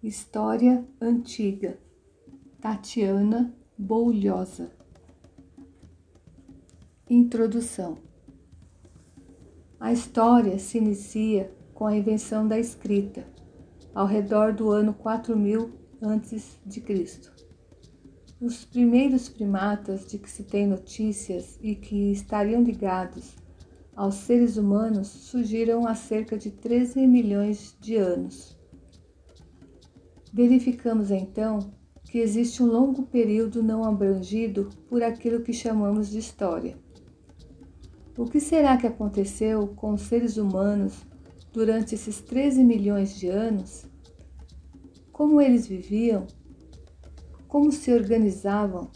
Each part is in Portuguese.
História Antiga, Tatiana Boulhosa. Introdução A história se inicia com a invenção da escrita, ao redor do ano 4000 a.C. Os primeiros primatas de que se tem notícias e que estariam ligados aos seres humanos surgiram há cerca de 13 milhões de anos. Verificamos então que existe um longo período não abrangido por aquilo que chamamos de história. O que será que aconteceu com os seres humanos durante esses 13 milhões de anos? Como eles viviam? Como se organizavam?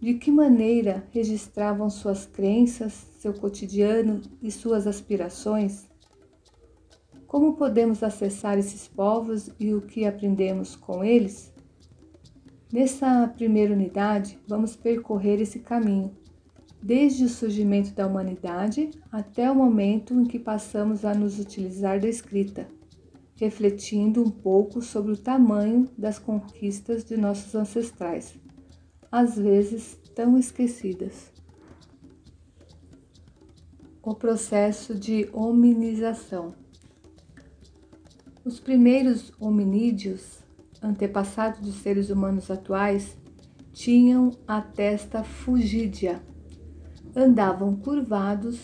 De que maneira registravam suas crenças, seu cotidiano e suas aspirações? Como podemos acessar esses povos e o que aprendemos com eles? Nessa primeira unidade, vamos percorrer esse caminho, desde o surgimento da humanidade até o momento em que passamos a nos utilizar da escrita, refletindo um pouco sobre o tamanho das conquistas de nossos ancestrais às vezes tão esquecidas. O processo de hominização. Os primeiros hominídeos, antepassados dos seres humanos atuais, tinham a testa fugídia, andavam curvados,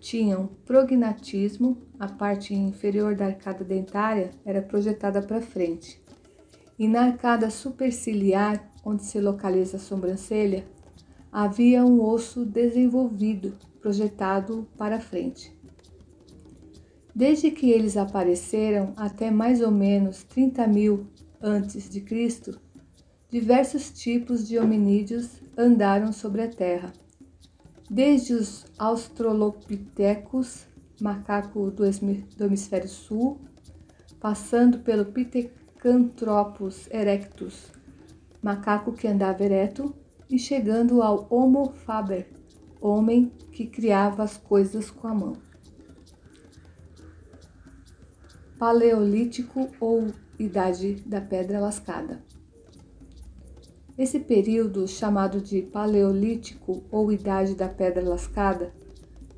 tinham prognatismo, a parte inferior da arcada dentária era projetada para frente, e na arcada superciliar onde se localiza a sobrancelha, havia um osso desenvolvido, projetado para frente. Desde que eles apareceram até mais ou menos 30 mil antes de Cristo, diversos tipos de hominídeos andaram sobre a Terra, desde os Australopithecus, macaco do hemisfério sul, passando pelo Pithecanthropus erectus, macaco que andava ereto, e chegando ao Homo faber, homem que criava as coisas com a mão. Paleolítico ou Idade da Pedra Lascada. Esse período, chamado de Paleolítico ou Idade da Pedra Lascada,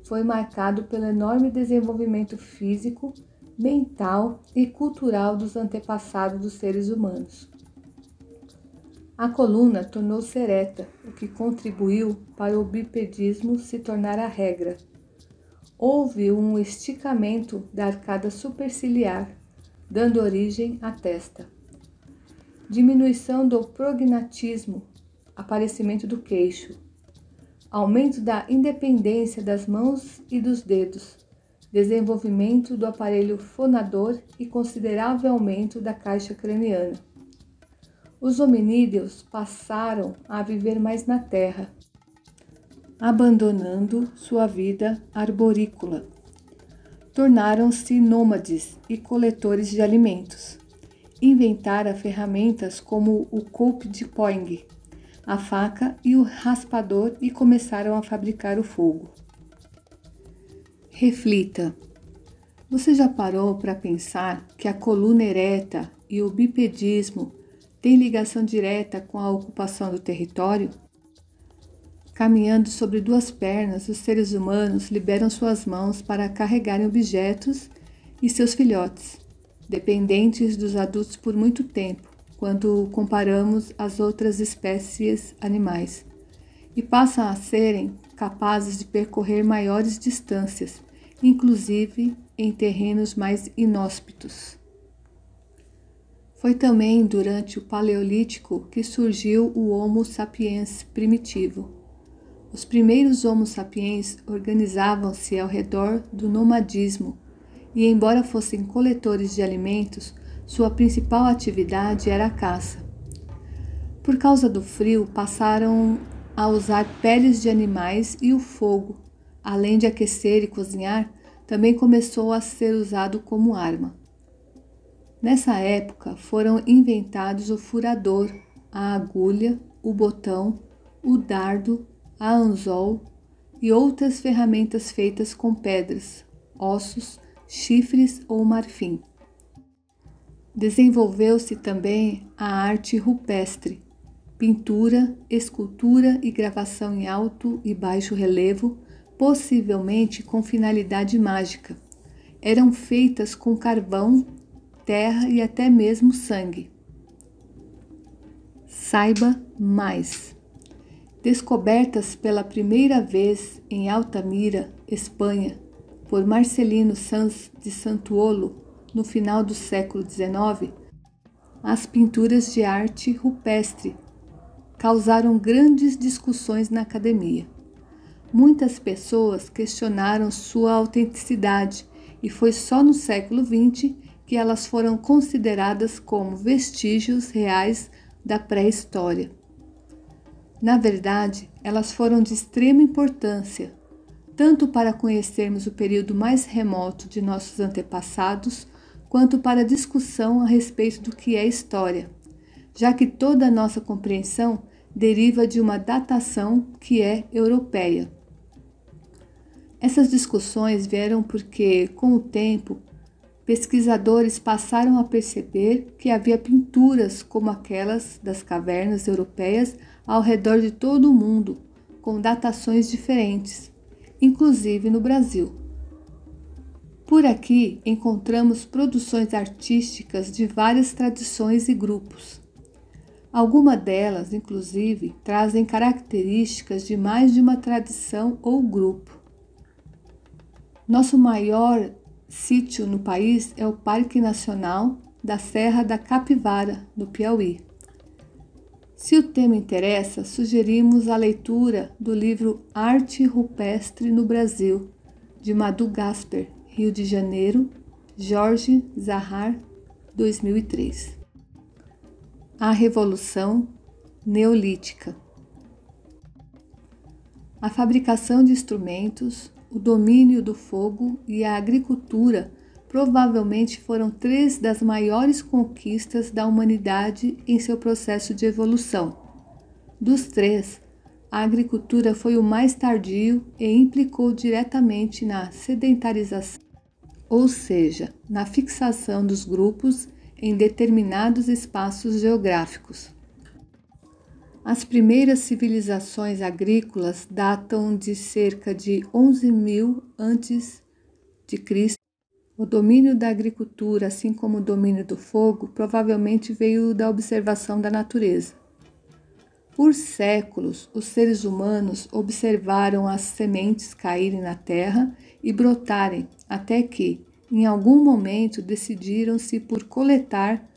foi marcado pelo enorme desenvolvimento físico, mental e cultural dos antepassados dos seres humanos. A coluna tornou-se ereta, o que contribuiu para o bipedismo se tornar a regra. Houve um esticamento da arcada superciliar, dando origem à testa. Diminuição do prognatismo, aparecimento do queixo. Aumento da independência das mãos e dos dedos, desenvolvimento do aparelho fonador e considerável aumento da caixa craniana. Os hominídeos passaram a viver mais na terra, abandonando sua vida arborícola. Tornaram-se nômades e coletores de alimentos. Inventaram ferramentas como o coupe de poing, a faca e o raspador e começaram a fabricar o fogo. Reflita. Você já parou para pensar que a coluna ereta e o bipedismo tem ligação direta com a ocupação do território? Caminhando sobre duas pernas, os seres humanos liberam suas mãos para carregarem objetos e seus filhotes, dependentes dos adultos por muito tempo, quando comparamos as outras espécies animais, e passam a serem capazes de percorrer maiores distâncias, inclusive em terrenos mais inóspitos. Foi também durante o Paleolítico que surgiu o Homo sapiens primitivo. Os primeiros Homo sapiens organizavam-se ao redor do nomadismo e, embora fossem coletores de alimentos, sua principal atividade era a caça. Por causa do frio, passaram a usar peles de animais e o fogo, além de aquecer e cozinhar, também começou a ser usado como arma. Nessa época foram inventados o furador, a agulha, o botão, o dardo, a anzol e outras ferramentas feitas com pedras, ossos, chifres ou marfim. Desenvolveu-se também a arte rupestre, pintura, escultura e gravação em alto e baixo relevo, possivelmente com finalidade mágica. Eram feitas com carvão, terra e até mesmo sangue. Saiba mais. Descobertas pela primeira vez em Altamira, Espanha, por Marcelino Sanz de Santuolo no final do século XIX, as pinturas de arte rupestre causaram grandes discussões na academia. Muitas pessoas questionaram sua autenticidade e foi só no século XX que elas foram consideradas como vestígios reais da pré-história. Na verdade, elas foram de extrema importância, tanto para conhecermos o período mais remoto de nossos antepassados, quanto para discussão a respeito do que é história, já que toda a nossa compreensão deriva de uma datação que é europeia. Essas discussões vieram porque, com o tempo, pesquisadores passaram a perceber que havia pinturas como aquelas das cavernas europeias ao redor de todo o mundo, com datações diferentes, inclusive no Brasil. Por aqui encontramos produções artísticas de várias tradições e grupos. Algumas delas, inclusive, trazem características de mais de uma tradição ou grupo. Nosso maior sítio no país é o Parque Nacional da Serra da Capivara, no Piauí. Se o tema interessa, sugerimos a leitura do livro Arte Rupestre no Brasil, de Madu Gasper, Rio de Janeiro, Jorge Zahar, 2003. A Revolução Neolítica. A fabricação de instrumentos, o domínio do fogo e a agricultura provavelmente foram três das maiores conquistas da humanidade em seu processo de evolução. Dos três, a agricultura foi o mais tardio e implicou diretamente na sedentarização, ou seja, na fixação dos grupos em determinados espaços geográficos. As primeiras civilizações agrícolas datam de cerca de 11.000 antes de Cristo. O domínio da agricultura, assim como o domínio do fogo, provavelmente veio da observação da natureza. Por séculos, os seres humanos observaram as sementes caírem na terra e brotarem, até que, em algum momento, decidiram-se por coletar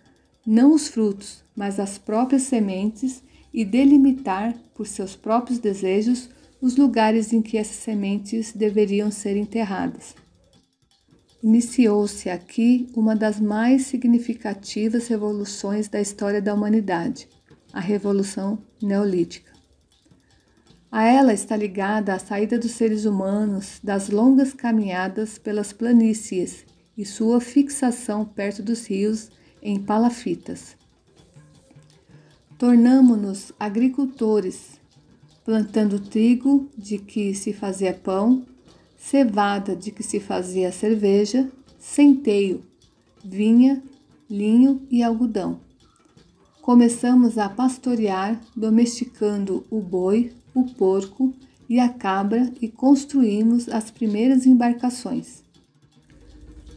não os frutos, mas as próprias sementes e delimitar, por seus próprios desejos, os lugares em que essas sementes deveriam ser enterradas. Iniciou-se aqui uma das mais significativas revoluções da história da humanidade, a Revolução Neolítica. A ela está ligada a saída dos seres humanos das longas caminhadas pelas planícies e sua fixação perto dos rios em palafitas. Tornamo-nos agricultores, plantando trigo de que se fazia pão, cevada de que se fazia cerveja, centeio, vinha, linho e algodão. Começamos a pastorear, domesticando o boi, o porco e a cabra e construímos as primeiras embarcações.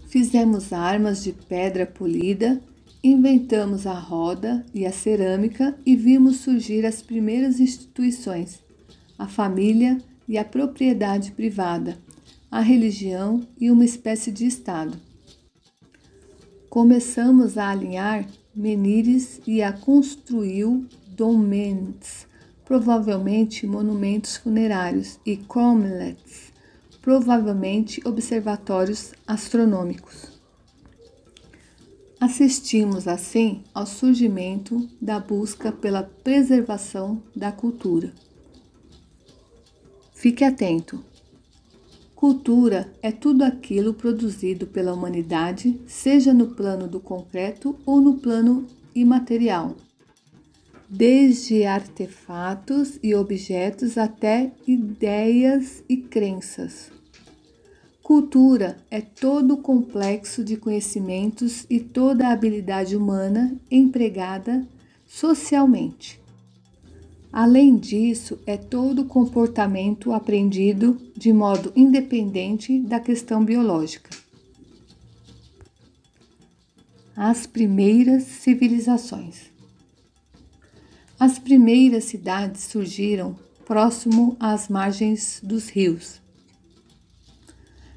Fizemos armas de pedra polida Inventamos a roda e a cerâmica e vimos surgir as primeiras instituições, a família e a propriedade privada, a religião e uma espécie de Estado. Começamos a alinhar menires e a construir dolmens, provavelmente monumentos funerários, e cromlechs, provavelmente observatórios astronômicos. Assistimos assim ao surgimento da busca pela preservação da cultura. Fique atento. Cultura é tudo aquilo produzido pela humanidade, seja no plano do concreto ou no plano imaterial, desde artefatos e objetos até ideias e crenças. Cultura é todo o complexo de conhecimentos e toda a habilidade humana empregada socialmente. Além disso, é todo comportamento aprendido de modo independente da questão biológica. As primeiras civilizações. As primeiras cidades surgiram próximo às margens dos rios.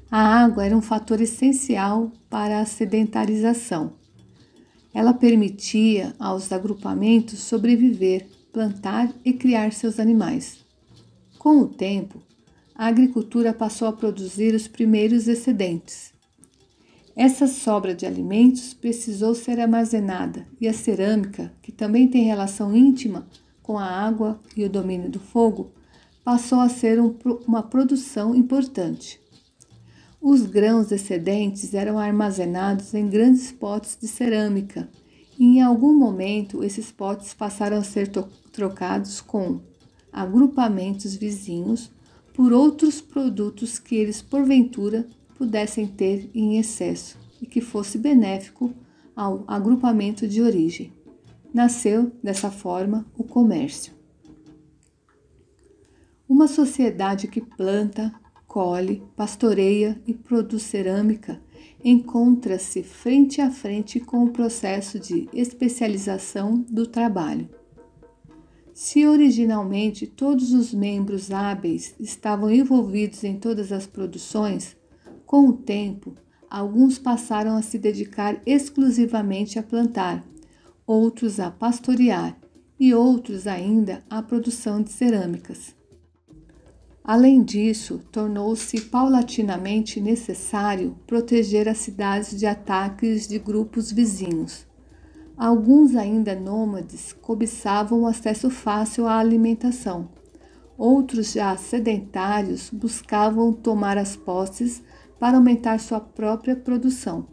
A água era um fator essencial para a sedentarização. Ela permitia aos agrupamentos sobreviver plantar e criar seus animais. Com o tempo, a agricultura passou a produzir os primeiros excedentes. Essa sobra de alimentos precisou ser armazenada e a cerâmica, que também tem relação íntima com a água e o domínio do fogo, passou a ser um, uma produção importante. Os grãos excedentes eram armazenados em grandes potes de cerâmica em algum momento esses potes passaram a ser trocados com agrupamentos vizinhos por outros produtos que eles porventura pudessem ter em excesso e que fosse benéfico ao agrupamento de origem. Nasceu dessa forma o comércio. Uma sociedade que planta, colhe, pastoreia e produz cerâmica encontra-se frente a frente com o processo de especialização do trabalho. Se originalmente todos os membros hábeis estavam envolvidos em todas as produções, com o tempo, alguns passaram a se dedicar exclusivamente a plantar, outros a pastorear e outros ainda à produção de cerâmicas. Além disso, tornou-se paulatinamente necessário proteger as cidades de ataques de grupos vizinhos. Alguns ainda nômades cobiçavam o acesso fácil à alimentação. Outros já sedentários buscavam tomar as posses para aumentar sua própria produção.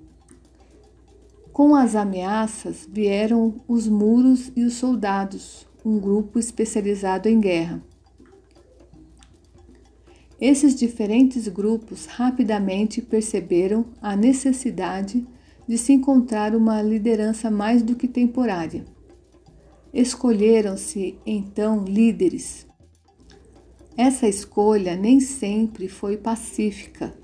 Com as ameaças vieram os muros e os soldados, um grupo especializado em guerra. Esses diferentes grupos rapidamente perceberam a necessidade de se encontrar uma liderança mais do que temporária. Escolheram-se então líderes. Essa escolha nem sempre foi pacífica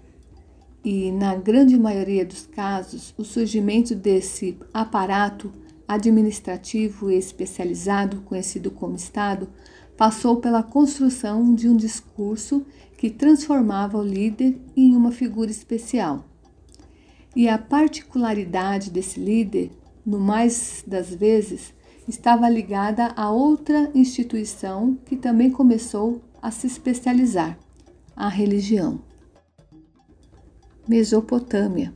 e, na grande maioria dos casos, o surgimento desse aparato administrativo especializado, conhecido como Estado, passou pela construção de um discurso que transformava o líder em uma figura especial. E a particularidade desse líder, no mais das vezes, estava ligada a outra instituição que também começou a se especializar, a religião. Mesopotâmia.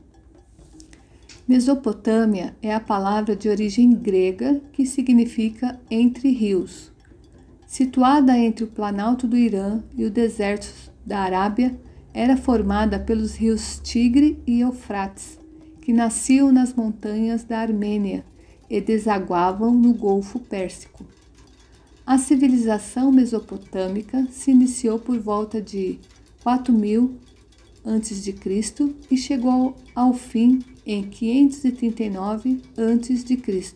Mesopotâmia é a palavra de origem grega que significa entre rios. Situada entre o planalto do Irã e o deserto da Arábia, era formada pelos rios Tigre e Eufrates, que nasciam nas montanhas da Armênia e desaguavam no Golfo Pérsico. A civilização mesopotâmica se iniciou por volta de 4000 a.C. e chegou ao fim em 539 a.C.,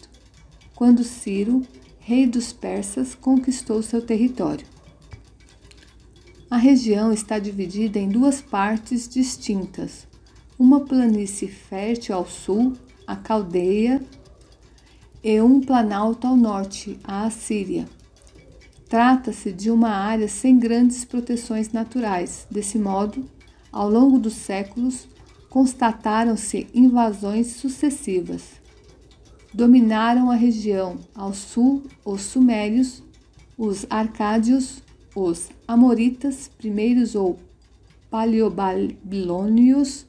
quando Ciro, rei dos persas, conquistou seu território. A região está dividida em duas partes distintas. Uma planície fértil ao sul, a Caldeia, e um planalto ao norte, a Assíria. Trata-se de uma área sem grandes proteções naturais. Desse modo, ao longo dos séculos, constataram-se invasões sucessivas. Dominaram a região ao sul os sumérios, os arcádios, os amoritas, primeiros ou paleobabilônios,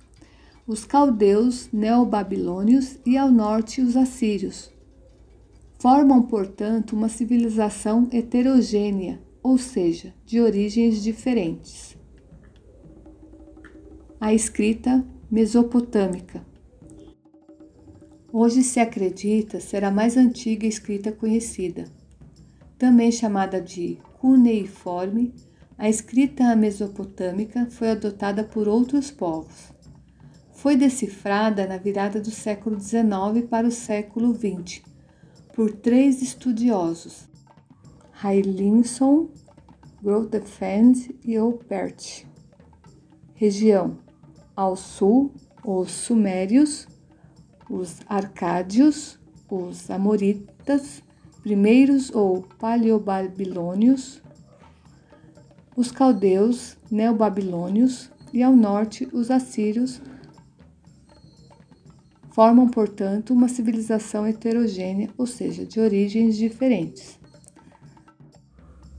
os caldeus neobabilônios e ao norte os assírios. Formam, portanto, uma civilização heterogênea, ou seja, de origens diferentes. A escrita mesopotâmica. Hoje se acredita ser a mais antiga escrita conhecida. Também chamada de cuneiforme, a escrita mesopotâmica foi adotada por outros povos. Foi decifrada na virada do século XIX para o século XX por três estudiosos, Hailinson, Grotefend e Opert. Região ao sul, os sumérios, os arcádios, os amoritas, primeiros ou paleobabilônios, os caldeus, neobabilônios e ao norte os assírios formam, portanto, uma civilização heterogênea, ou seja, de origens diferentes.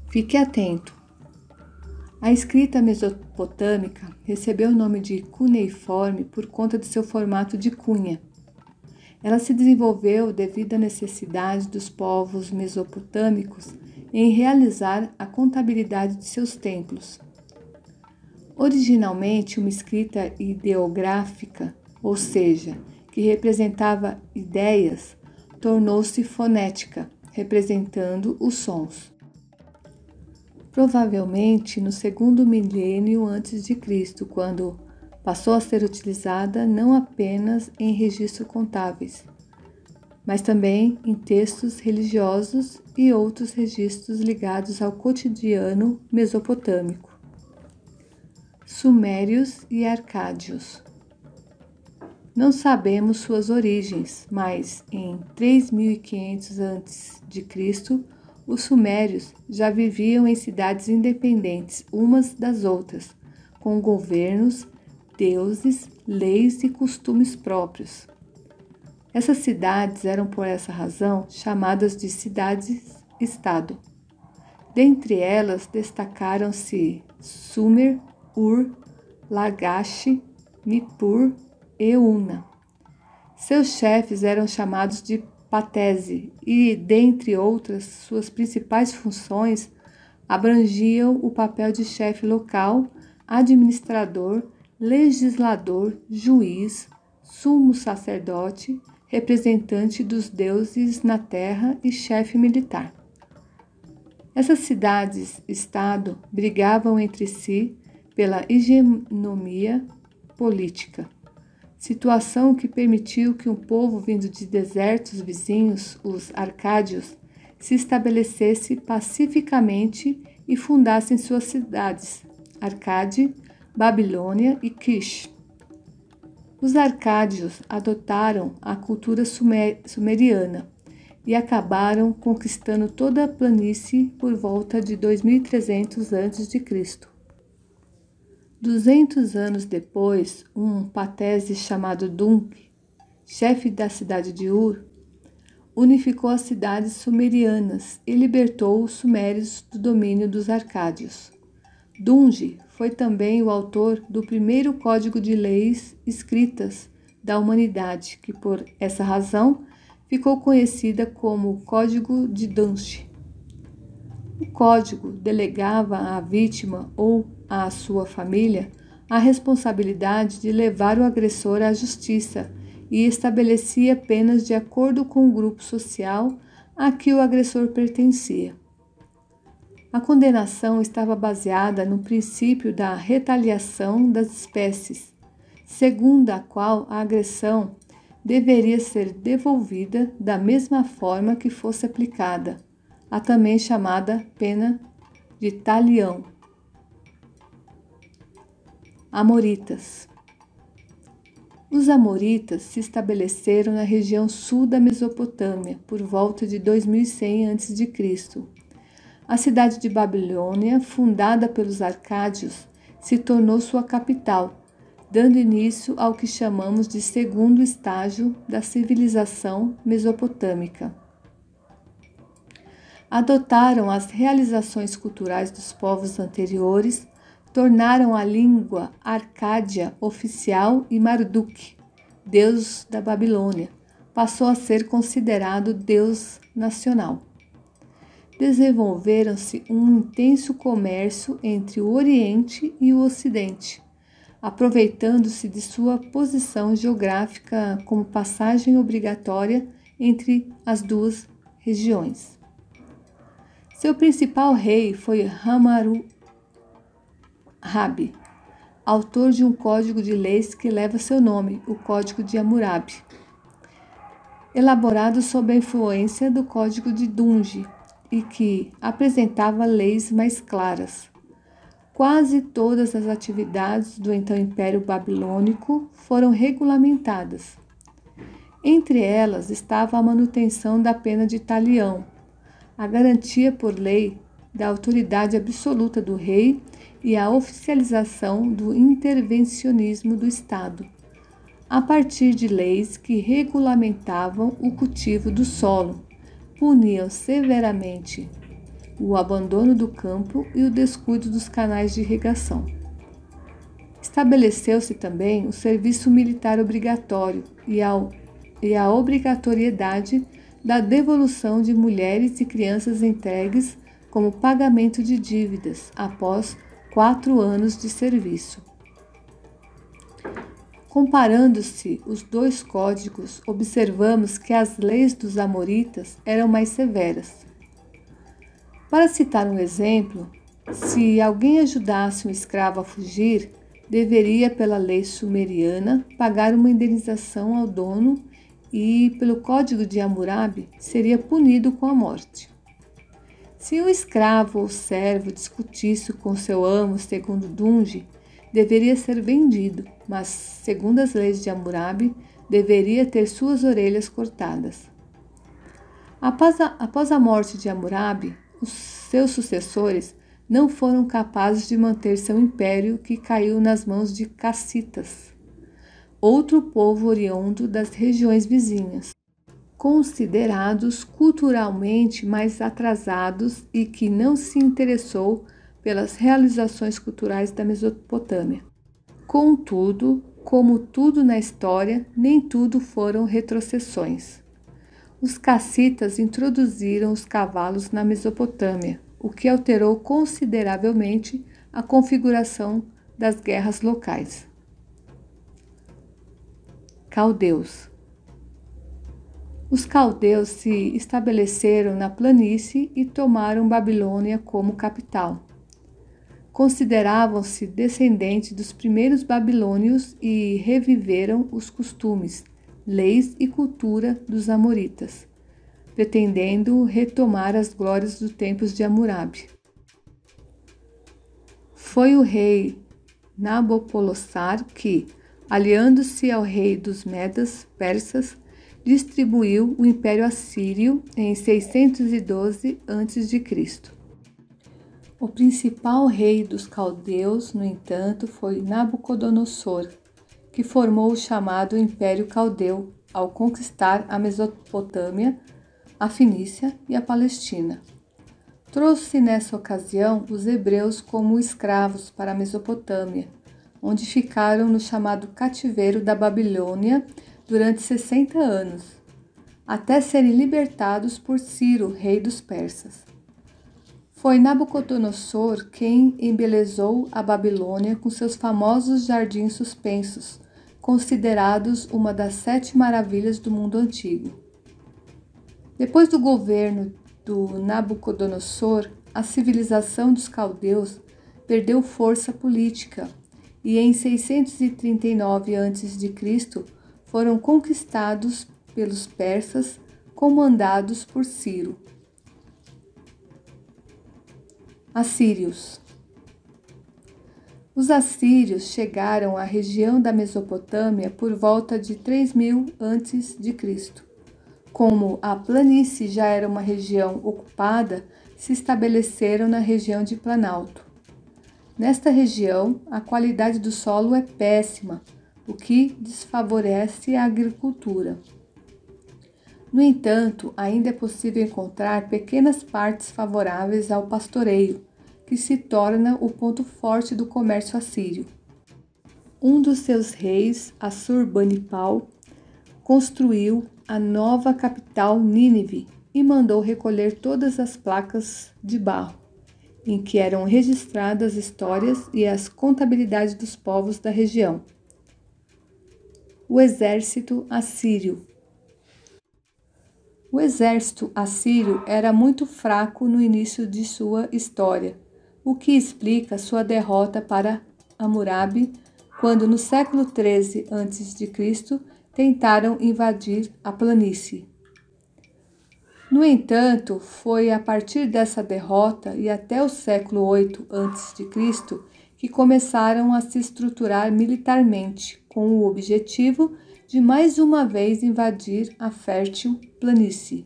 Fique atento. A escrita mesopotâmica recebeu o nome de cuneiforme por conta de seu formato de cunha. Ela se desenvolveu devido à necessidade dos povos mesopotâmicos em realizar a contabilidade de seus templos. Originalmente uma escrita ideográfica, ou seja, que representava ideias, tornou-se fonética, representando os sons. Provavelmente no segundo milênio antes de Cristo, quando passou a ser utilizada não apenas em registros contábeis, mas também em textos religiosos e outros registros ligados ao cotidiano mesopotâmico. Sumérios e Arcádios. Não sabemos suas origens, mas em 3500 a.C., os sumérios já viviam em cidades independentes umas das outras, com governos, deuses, leis e costumes próprios. Essas cidades eram, por essa razão, chamadas de cidades-estado. Dentre elas destacaram-se Sumer, Ur, Lagash, Nippur e Una. Seus chefes eram chamados de Patese e, dentre outras, suas principais funções abrangiam o papel de chefe local, administrador, legislador, juiz, sumo sacerdote, representante dos deuses na terra e chefe militar. Essas cidades-estado brigavam entre si pela hegemonia política, situação que permitiu que um povo vindo de desertos vizinhos, os arcádios, se estabelecesse pacificamente e fundassem suas cidades, Arcade, Babilônia e Kish. Os arcádios adotaram a cultura sumer sumeriana e acabaram conquistando toda a planície por volta de 2300 a.C. 200 anos depois, um patese chamado Dunk, chefe da cidade de Ur, unificou as cidades sumerianas e libertou os sumérios do domínio dos arcádios. Dunge foi também o autor do primeiro código de leis escritas da humanidade, que por essa razão ficou conhecida como Código de Dunge. O código delegava à vítima ou à sua família a responsabilidade de levar o agressor à justiça e estabelecia penas de acordo com o grupo social a que o agressor pertencia. A condenação estava baseada no princípio da retaliação das espécies, segundo a qual a agressão deveria ser devolvida da mesma forma que fosse aplicada, a também chamada pena de talião. Amoritas. Os Amoritas se estabeleceram na região sul da Mesopotâmia por volta de 2100 a.C a cidade de Babilônia, fundada pelos arcádios, se tornou sua capital, dando início ao que chamamos de segundo estágio da civilização mesopotâmica. Adotaram as realizações culturais dos povos anteriores, tornaram a língua arcádia oficial e Marduk, deus da Babilônia, passou a ser considerado deus nacional desenvolveram-se um intenso comércio entre o Oriente e o Ocidente, aproveitando-se de sua posição geográfica como passagem obrigatória entre as duas regiões. Seu principal rei foi Hamaru, Hammurabi, autor de um código de leis que leva seu nome, o Código de Hammurabi, elaborado sob a influência do Código de Dunge e que apresentava leis mais claras. Quase todas as atividades do então Império Babilônico foram regulamentadas. Entre elas estava a manutenção da pena de talião, a garantia por lei da autoridade absoluta do rei e a oficialização do intervencionismo do Estado, a partir de leis que regulamentavam o cultivo do solo, puniam severamente o abandono do campo e o descuido dos canais de irrigação. Estabeleceu-se também o serviço militar obrigatório e a, e a obrigatoriedade da devolução de mulheres e crianças entregues como pagamento de dívidas após quatro anos de serviço. Comparando-se os dois códigos, observamos que as leis dos Amoritas eram mais severas. Para citar um exemplo, se alguém ajudasse um escravo a fugir, deveria, pela lei sumeriana, pagar uma indenização ao dono e, pelo código de Hammurabi, seria punido com a morte. Se um escravo ou servo discutisse com seu amo segundo Dunge, deveria ser vendido, mas, segundo as leis de Hammurabi, deveria ter suas orelhas cortadas. Após a, após a morte de Hammurabi, os seus sucessores não foram capazes de manter seu império que caiu nas mãos de cacitas, outro povo oriundo das regiões vizinhas considerados culturalmente mais atrasados e que não se interessou pelas realizações culturais da Mesopotâmia. Contudo, como tudo na história, nem tudo foram retrocessões. Os cacitas introduziram os cavalos na Mesopotâmia, o que alterou consideravelmente a configuração das guerras locais. Caldeus os caldeus se estabeleceram na planície e tomaram Babilônia como capital. Consideravam-se descendentes dos primeiros babilônios e reviveram os costumes, leis e cultura dos amoritas, pretendendo retomar as glórias dos tempos de Hammurabi. Foi o rei Nabopolassar que, aliando-se ao rei dos Medas persas, distribuiu o Império Assírio em 612 a.C. O principal rei dos caldeus, no entanto, foi Nabucodonosor, que formou o chamado Império Caldeu ao conquistar a Mesopotâmia, a Fenícia e a Palestina. Trouxe nessa ocasião os hebreus como escravos para a Mesopotâmia, onde ficaram no chamado cativeiro da Babilônia durante 60 anos, até serem libertados por Ciro, rei dos persas. Foi Nabucodonosor quem embelezou a Babilônia com seus famosos jardins suspensos, considerados uma das sete maravilhas do mundo antigo. Depois do governo do Nabucodonosor, a civilização dos caldeus perdeu força política e em 639 a.C foram conquistados pelos persas, comandados por Ciro. Assírios Os assírios chegaram à região da Mesopotâmia por volta de 3000 a.C. Como a planície já era uma região ocupada, se estabeleceram na região de Planalto. Nesta região, a qualidade do solo é péssima, o que desfavorece a agricultura. No entanto, ainda é possível encontrar pequenas partes favoráveis ao pastoreio, que se torna o ponto forte do comércio assírio. Um dos seus reis, Assurbanipal, construiu a nova capital Nínive e mandou recolher todas as placas de barro, em que eram registradas histórias e as contabilidades dos povos da região o exército assírio. O exército assírio era muito fraco no início de sua história, o que explica sua derrota para Hammurabi quando no século 13 a.C. tentaram invadir a planície. No entanto, foi a partir dessa derrota e até o século 8 a.C. que começaram a se estruturar militarmente com o objetivo de mais uma vez invadir a fértil planície.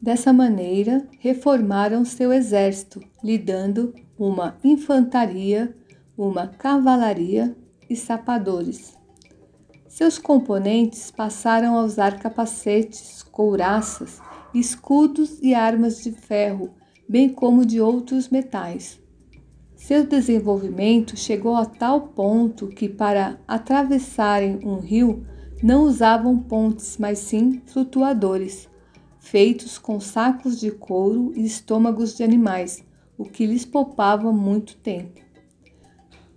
Dessa maneira, reformaram seu exército, lhe dando uma infantaria, uma cavalaria e sapadores. Seus componentes passaram a usar capacetes, couraças, escudos e armas de ferro, bem como de outros metais. Seu desenvolvimento chegou a tal ponto que, para atravessarem um rio, não usavam pontes, mas sim flutuadores feitos com sacos de couro e estômagos de animais, o que lhes poupava muito tempo.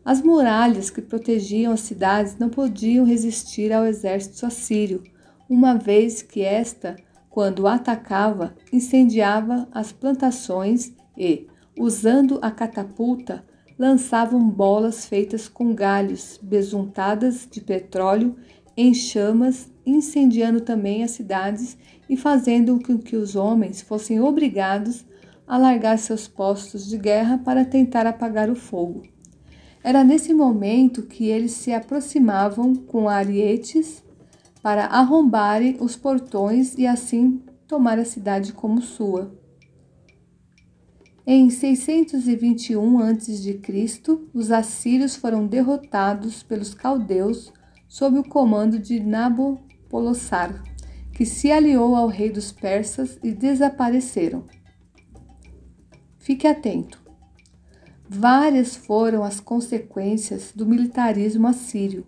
As muralhas que protegiam as cidades não podiam resistir ao exército assírio, uma vez que esta, quando atacava, incendiava as plantações e, usando a catapulta, lançavam bolas feitas com galhos, besuntadas de petróleo em chamas, incendiando também as cidades e fazendo com que os homens fossem obrigados a largar seus postos de guerra para tentar apagar o fogo. Era nesse momento que eles se aproximavam com arietes para arrombarem os portões e assim tomar a cidade como sua. Em 621 a.C., os assírios foram derrotados pelos caldeus sob o comando de Nabopolassar, que se aliou ao rei dos persas e desapareceram. Fique atento. Várias foram as consequências do militarismo assírio.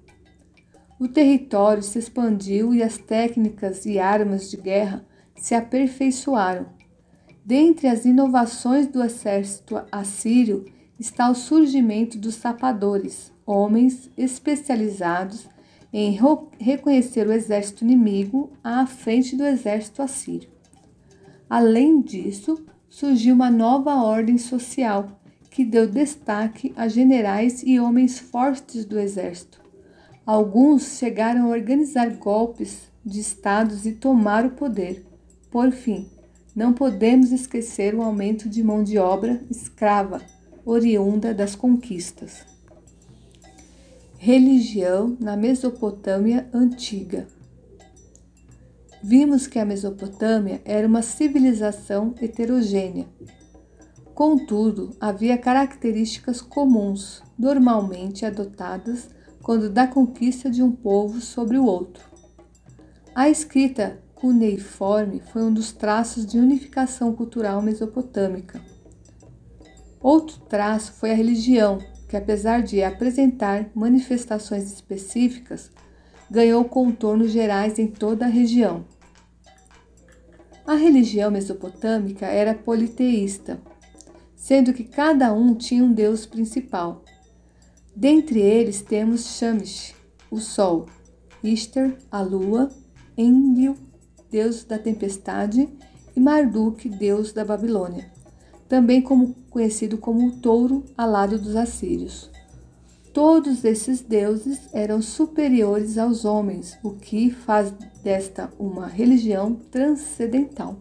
O território se expandiu e as técnicas e armas de guerra se aperfeiçoaram. Dentre as inovações do exército assírio está o surgimento dos sapadores, homens especializados em reconhecer o exército inimigo à frente do exército assírio. Além disso, surgiu uma nova ordem social que deu destaque a generais e homens fortes do exército. Alguns chegaram a organizar golpes de estados e tomar o poder. Por fim, não podemos esquecer o aumento de mão de obra escrava, oriunda das conquistas. Religião na Mesopotâmia Antiga. Vimos que a Mesopotâmia era uma civilização heterogênea. Contudo, havia características comuns, normalmente adotadas quando da conquista de um povo sobre o outro. A escrita cuneiforme foi um dos traços de unificação cultural mesopotâmica. Outro traço foi a religião, que, apesar de apresentar manifestações específicas, ganhou contornos gerais em toda a região. A religião mesopotâmica era politeísta, sendo que cada um tinha um deus principal. Dentre eles temos Shamish, o sol, Ishtar, a lua, Enlil, deus da tempestade, e Marduk, deus da Babilônia também como conhecido como o touro alado dos assírios. Todos esses deuses eram superiores aos homens, o que faz desta uma religião transcendental.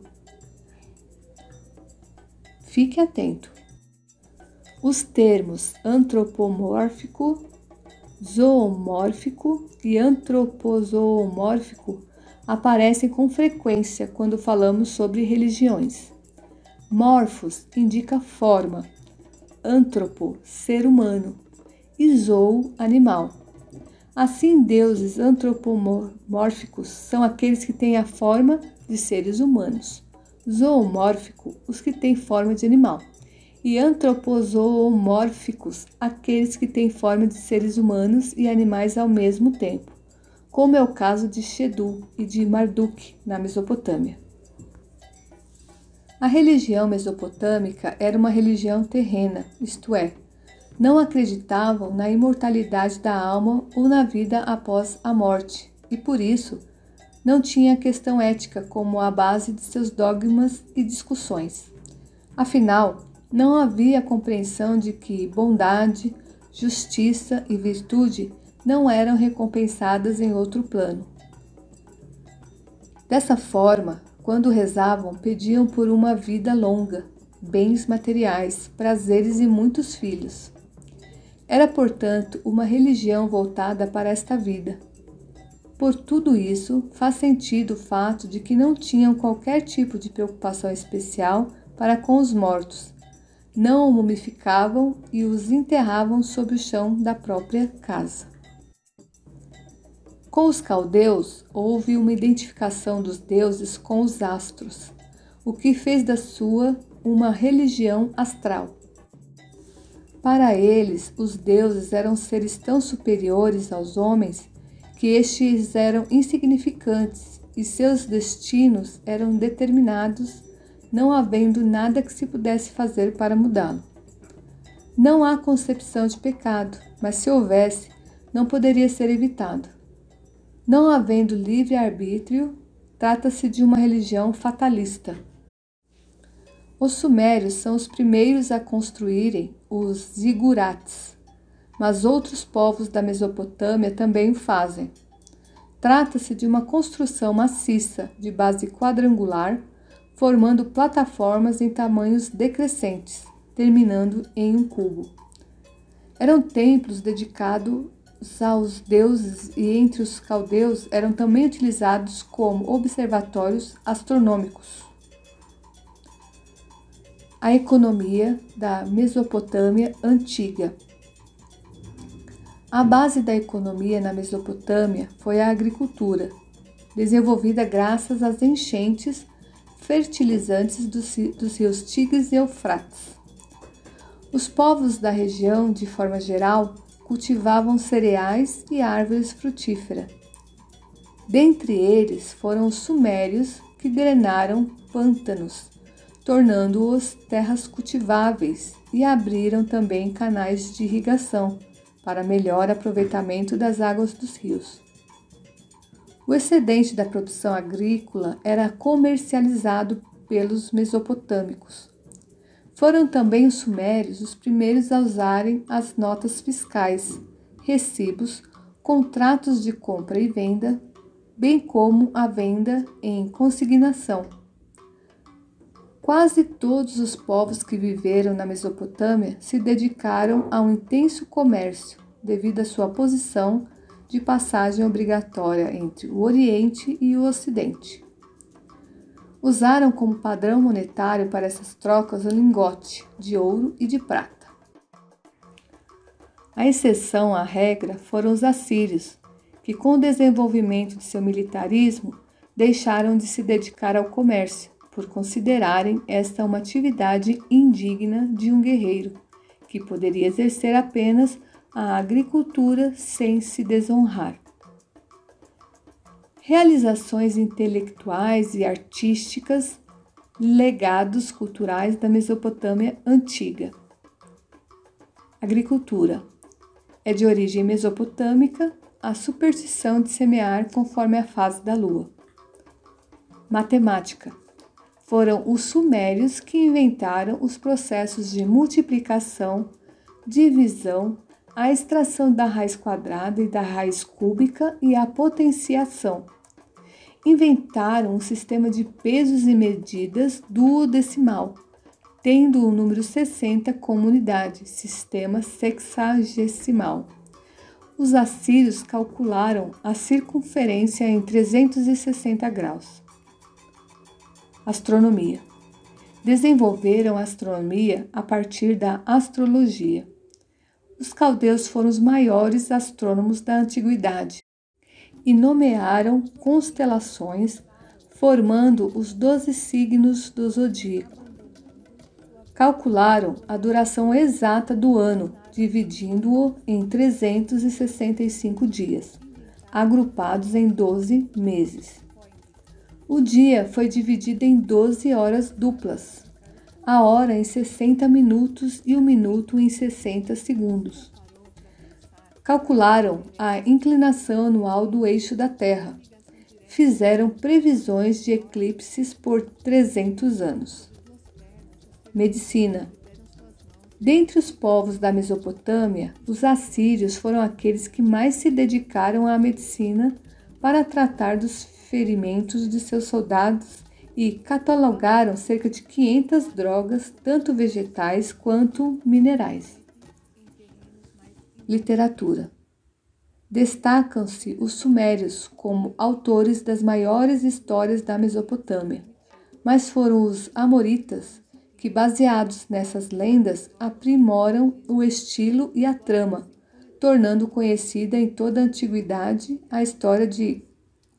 Fique atento. Os termos antropomórfico, zoomórfico e antropozoomórfico aparecem com frequência quando falamos sobre religiões. Morphos indica forma, antropo, ser humano, e zoou, animal. Assim, deuses antropomórficos são aqueles que têm a forma de seres humanos, zoomórfico, os que têm forma de animal, e antropozoomórficos, aqueles que têm forma de seres humanos e animais ao mesmo tempo, como é o caso de Shedu e de Marduk, na Mesopotâmia. A religião mesopotâmica era uma religião terrena, isto é, não acreditavam na imortalidade da alma ou na vida após a morte, e por isso não tinha questão ética como a base de seus dogmas e discussões. Afinal, não havia compreensão de que bondade, justiça e virtude não eram recompensadas em outro plano. Dessa forma, quando rezavam, pediam por uma vida longa, bens materiais, prazeres e muitos filhos. Era, portanto, uma religião voltada para esta vida. Por tudo isso, faz sentido o fato de que não tinham qualquer tipo de preocupação especial para com os mortos, não o mumificavam e os enterravam sob o chão da própria casa. Com os caldeus, houve uma identificação dos deuses com os astros, o que fez da sua uma religião astral. Para eles, os deuses eram seres tão superiores aos homens que estes eram insignificantes e seus destinos eram determinados, não havendo nada que se pudesse fazer para mudá-lo. Não há concepção de pecado, mas se houvesse, não poderia ser evitado. Não havendo livre-arbítrio, trata-se de uma religião fatalista. Os sumérios são os primeiros a construírem os zigurates, mas outros povos da Mesopotâmia também o fazem. Trata-se de uma construção maciça de base quadrangular, formando plataformas em tamanhos decrescentes, terminando em um cubo. Eram templos dedicados aos deuses e entre os caldeus eram também utilizados como observatórios astronômicos. A economia da Mesopotâmia antiga. A base da economia na Mesopotâmia foi a agricultura, desenvolvida graças às enchentes fertilizantes dos rios Tigres e Eufrates. Os povos da região, de forma geral, cultivavam cereais e árvores frutíferas. Dentre eles foram os sumérios que drenaram pântanos, tornando-os terras cultiváveis e abriram também canais de irrigação para melhor aproveitamento das águas dos rios. O excedente da produção agrícola era comercializado pelos mesopotâmicos, foram também os sumérios os primeiros a usarem as notas fiscais, recibos, contratos de compra e venda, bem como a venda em consignação. Quase todos os povos que viveram na Mesopotâmia se dedicaram a um intenso comércio, devido à sua posição de passagem obrigatória entre o Oriente e o Ocidente usaram como padrão monetário para essas trocas o lingote de ouro e de prata. A exceção à regra foram os assírios, que, com o desenvolvimento de seu militarismo, deixaram de se dedicar ao comércio, por considerarem esta uma atividade indigna de um guerreiro, que poderia exercer apenas a agricultura sem se desonrar realizações intelectuais e artísticas, legados culturais da Mesopotâmia antiga. Agricultura é de origem mesopotâmica a superstição de semear conforme a fase da lua. Matemática foram os sumérios que inventaram os processos de multiplicação, divisão, a extração da raiz quadrada e da raiz cúbica e a potenciação inventaram um sistema de pesos e medidas duodecimal, tendo o número 60 como unidade, sistema sexagesimal. Os assírios calcularam a circunferência em 360 graus. Astronomia. Desenvolveram a astronomia a partir da astrologia. Os caldeus foram os maiores astrônomos da antiguidade, e nomearam constelações, formando os doze signos do zodíaco. Calcularam a duração exata do ano, dividindo-o em 365 dias, agrupados em 12 meses. O dia foi dividido em 12 horas duplas, a hora em 60 minutos e o minuto em 60 segundos calcularam a inclinação anual do eixo da Terra. Fizeram previsões de eclipses por 300 anos. Medicina Dentre os povos da Mesopotâmia, os assírios foram aqueles que mais se dedicaram à medicina para tratar dos ferimentos de seus soldados e catalogaram cerca de 500 drogas, tanto vegetais quanto minerais. Literatura Destacam-se os sumérios como autores das maiores histórias da Mesopotâmia, mas foram os amoritas que, baseados nessas lendas, aprimoram o estilo e a trama, tornando conhecida em toda a antiguidade a história de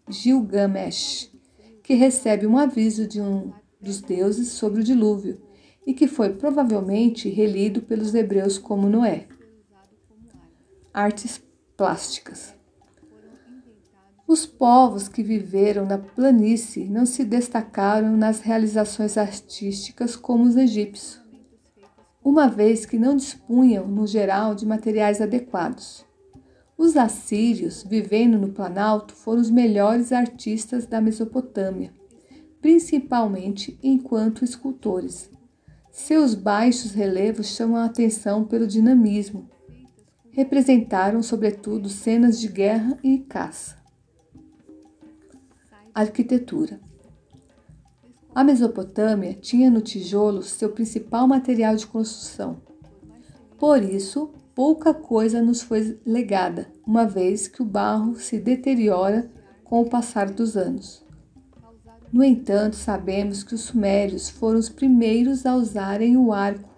Gilgamesh, que recebe um aviso de um dos deuses sobre o dilúvio e que foi provavelmente relido pelos hebreus como Noé. Artes plásticas. Os povos que viveram na planície não se destacaram nas realizações artísticas como os egípcios, uma vez que não dispunham, no geral, de materiais adequados. Os assírios, vivendo no Planalto, foram os melhores artistas da Mesopotâmia, principalmente enquanto escultores. Seus baixos relevos chamam a atenção pelo dinamismo, representaram, sobretudo, cenas de guerra e caça. Arquitetura. A Mesopotâmia tinha no tijolo seu principal material de construção. Por isso, pouca coisa nos foi legada, uma vez que o barro se deteriora com o passar dos anos. No entanto, sabemos que os sumérios foram os primeiros a usarem o arco,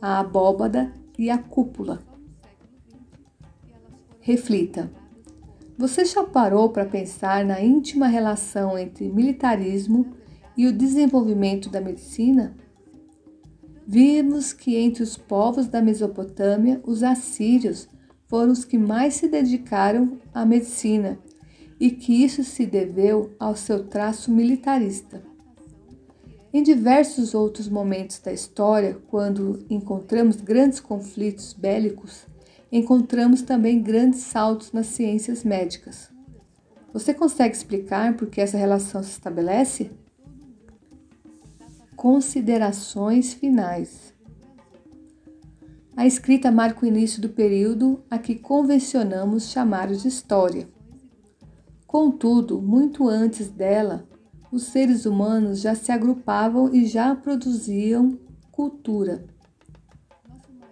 a abóbada e a cúpula Reflita. Você já parou para pensar na íntima relação entre militarismo e o desenvolvimento da medicina? Vimos que entre os povos da Mesopotâmia, os assírios foram os que mais se dedicaram à medicina e que isso se deveu ao seu traço militarista. Em diversos outros momentos da história, quando encontramos grandes conflitos bélicos, encontramos também grandes saltos nas ciências médicas. Você consegue explicar por que essa relação se estabelece? Considerações finais. A escrita marca o início do período a que convencionamos chamar de história. Contudo, muito antes dela, os seres humanos já se agrupavam e já produziam cultura.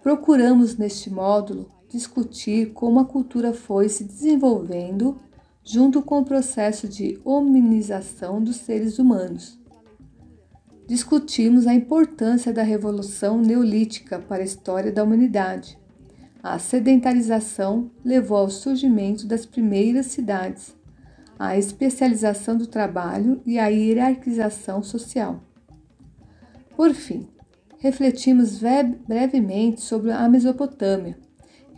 Procuramos neste módulo discutir como a cultura foi se desenvolvendo junto com o processo de hominização dos seres humanos. Discutimos a importância da Revolução Neolítica para a história da humanidade. A sedentarização levou ao surgimento das primeiras cidades, à especialização do trabalho e à hierarquização social. Por fim, refletimos brevemente sobre a Mesopotâmia,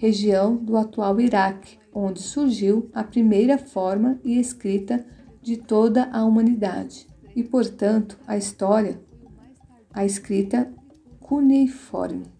região do atual Iraque, onde surgiu a primeira forma e escrita de toda a humanidade, e, portanto, a história, a escrita cuneiforme.